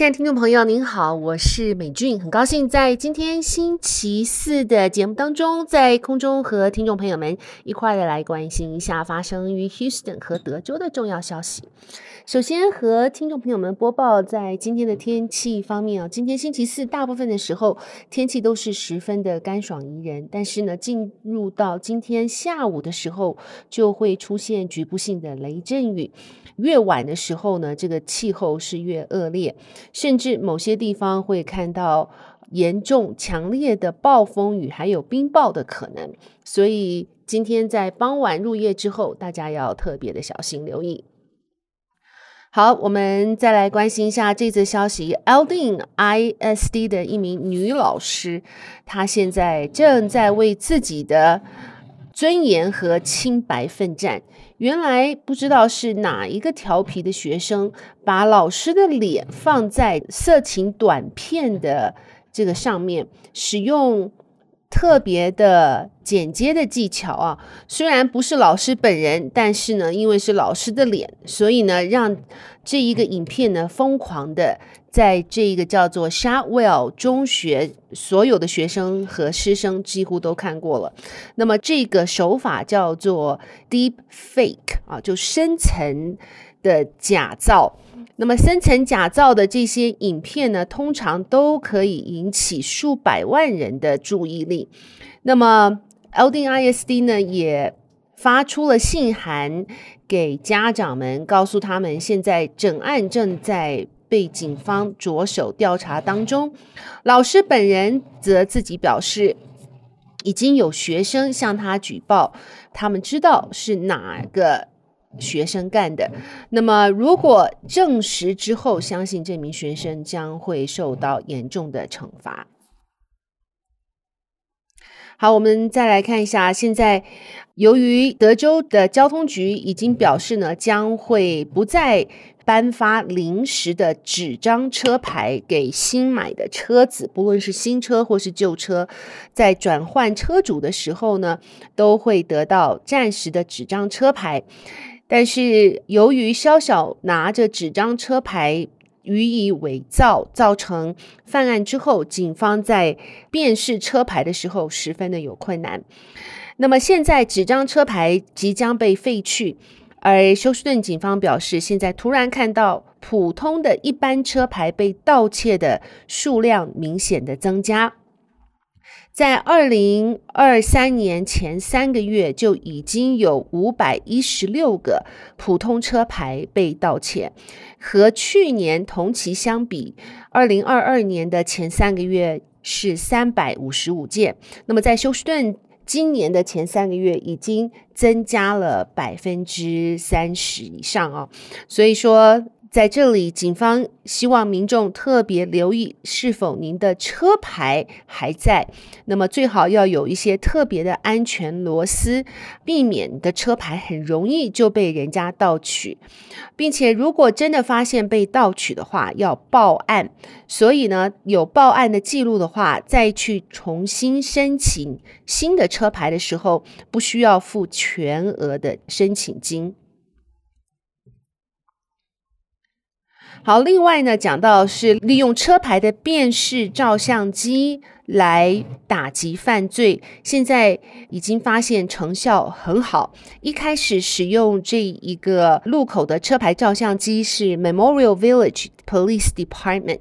亲爱的听众朋友，您好，我是美俊，很高兴在今天星期四的节目当中，在空中和听众朋友们一块的来关心一下发生于 Houston 和德州的重要消息。首先和听众朋友们播报，在今天的天气方面啊，今天星期四大部分的时候天气都是十分的干爽宜人，但是呢，进入到今天下午的时候，就会出现局部性的雷阵雨。越晚的时候呢，这个气候是越恶劣，甚至某些地方会看到严重、强烈的暴风雨，还有冰雹的可能。所以今天在傍晚入夜之后，大家要特别的小心留意。好，我们再来关心一下这则消息：Aldine ISD 的一名女老师，她现在正在为自己的尊严和清白奋战。原来不知道是哪一个调皮的学生，把老师的脸放在色情短片的这个上面，使用特别的剪接的技巧啊。虽然不是老师本人，但是呢，因为是老师的脸，所以呢，让这一个影片呢疯狂的。在这个叫做 Shotwell 中学，所有的学生和师生几乎都看过了。那么这个手法叫做 Deep Fake 啊，就深层的假造。那么深层假造的这些影片呢，通常都可以引起数百万人的注意力。那么 Aldine ISD 呢，也发出了信函给家长们，告诉他们现在整案正在。被警方着手调查当中，老师本人则自己表示，已经有学生向他举报，他们知道是哪个学生干的。那么，如果证实之后，相信这名学生将会受到严重的惩罚。好，我们再来看一下，现在由于德州的交通局已经表示呢，将会不再。颁发临时的纸张车牌给新买的车子，不论是新车或是旧车，在转换车主的时候呢，都会得到暂时的纸张车牌。但是由于肖小拿着纸张车牌予以伪造，造成犯案之后，警方在辨识车牌的时候十分的有困难。那么现在纸张车牌即将被废去。而休斯顿警方表示，现在突然看到普通的一般车牌被盗窃的数量明显的增加。在二零二三年前三个月，就已经有五百一十六个普通车牌被盗窃，和去年同期相比，二零二二年的前三个月是三百五十五件。那么在休斯顿。今年的前三个月已经增加了百分之三十以上哦，所以说。在这里，警方希望民众特别留意是否您的车牌还在。那么最好要有一些特别的安全螺丝，避免你的车牌很容易就被人家盗取，并且如果真的发现被盗取的话，要报案。所以呢，有报案的记录的话，再去重新申请新的车牌的时候，不需要付全额的申请金。好，另外呢，讲到是利用车牌的辨识照相机来打击犯罪，现在已经发现成效很好。一开始使用这一个路口的车牌照相机是 Memorial Village Police Department。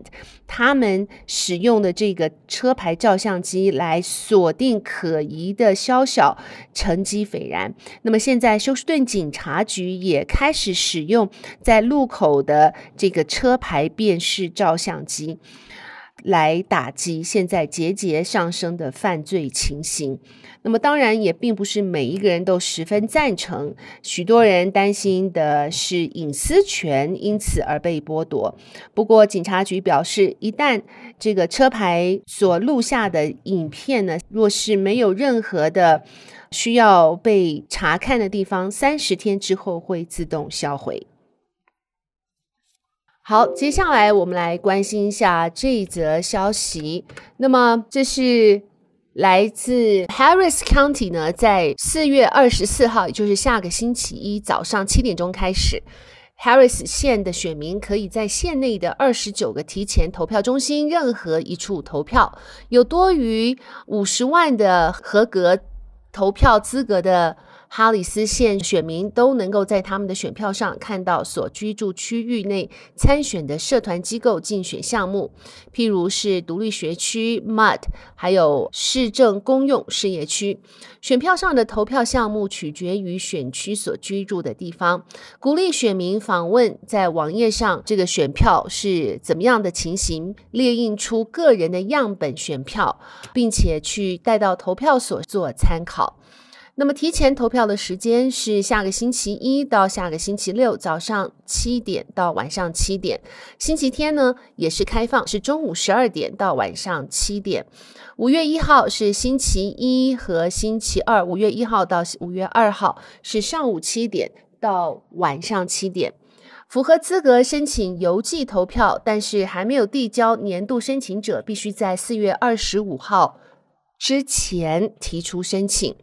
他们使用的这个车牌照相机来锁定可疑的肖小，成绩斐然。那么现在休斯顿警察局也开始使用在路口的这个车牌辨识照相机。来打击现在节节上升的犯罪情形。那么，当然也并不是每一个人都十分赞成。许多人担心的是隐私权因此而被剥夺。不过，警察局表示，一旦这个车牌所录下的影片呢，若是没有任何的需要被查看的地方，三十天之后会自动销毁。好，接下来我们来关心一下这一则消息。那么，这是来自 Harris County 呢，在四月二十四号，也就是下个星期一早上七点钟开始，Harris 县的选民可以在县内的二十九个提前投票中心任何一处投票，有多于五十万的合格投票资格的。哈里斯县选民都能够在他们的选票上看到所居住区域内参选的社团机构竞选项目，譬如是独立学区 MUD，还有市政公用事业区。选票上的投票项目取决于选区所居住的地方。鼓励选民访问在网页上这个选票是怎么样的情形，列印出个人的样本选票，并且去带到投票所做参考。那么提前投票的时间是下个星期一到下个星期六早上七点到晚上七点，星期天呢也是开放，是中午十二点到晚上七点。五月一号是星期一和星期二，五月一号到五月二号是上午七点到晚上七点。符合资格申请邮寄投票，但是还没有递交年度申请者，必须在四月二十五号之前提出申请。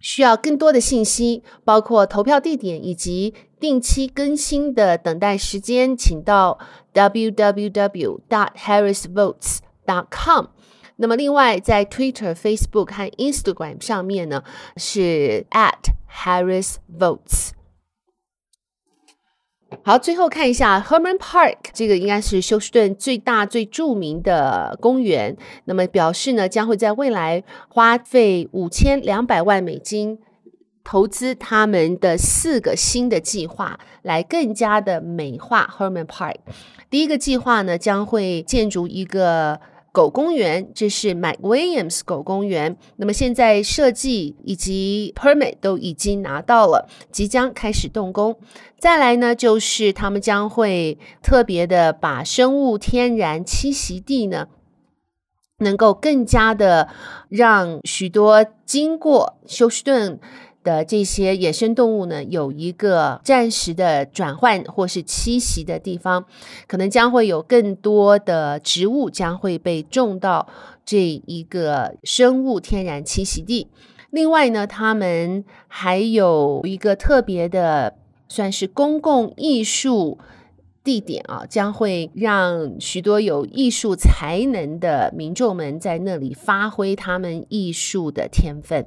需要更多的信息，包括投票地点以及定期更新的等待时间，请到 www.dot.harrisvotes.dot.com。那么，另外在 Twitter、Facebook 和 Instagram 上面呢，是 at @harrisvotes。好，最后看一下 Hermann Park，这个应该是休斯顿最大最著名的公园。那么表示呢，将会在未来花费五千两百万美金投资他们的四个新的计划，来更加的美化 Hermann Park。第一个计划呢，将会建筑一个。狗公园，这是 McWilliams 狗公园。那么现在设计以及 permit 都已经拿到了，即将开始动工。再来呢，就是他们将会特别的把生物天然栖息地呢，能够更加的让许多经过休斯顿。的这些野生动物呢，有一个暂时的转换或是栖息的地方，可能将会有更多的植物将会被种到这一个生物天然栖息地。另外呢，他们还有一个特别的，算是公共艺术地点啊，将会让许多有艺术才能的民众们在那里发挥他们艺术的天分。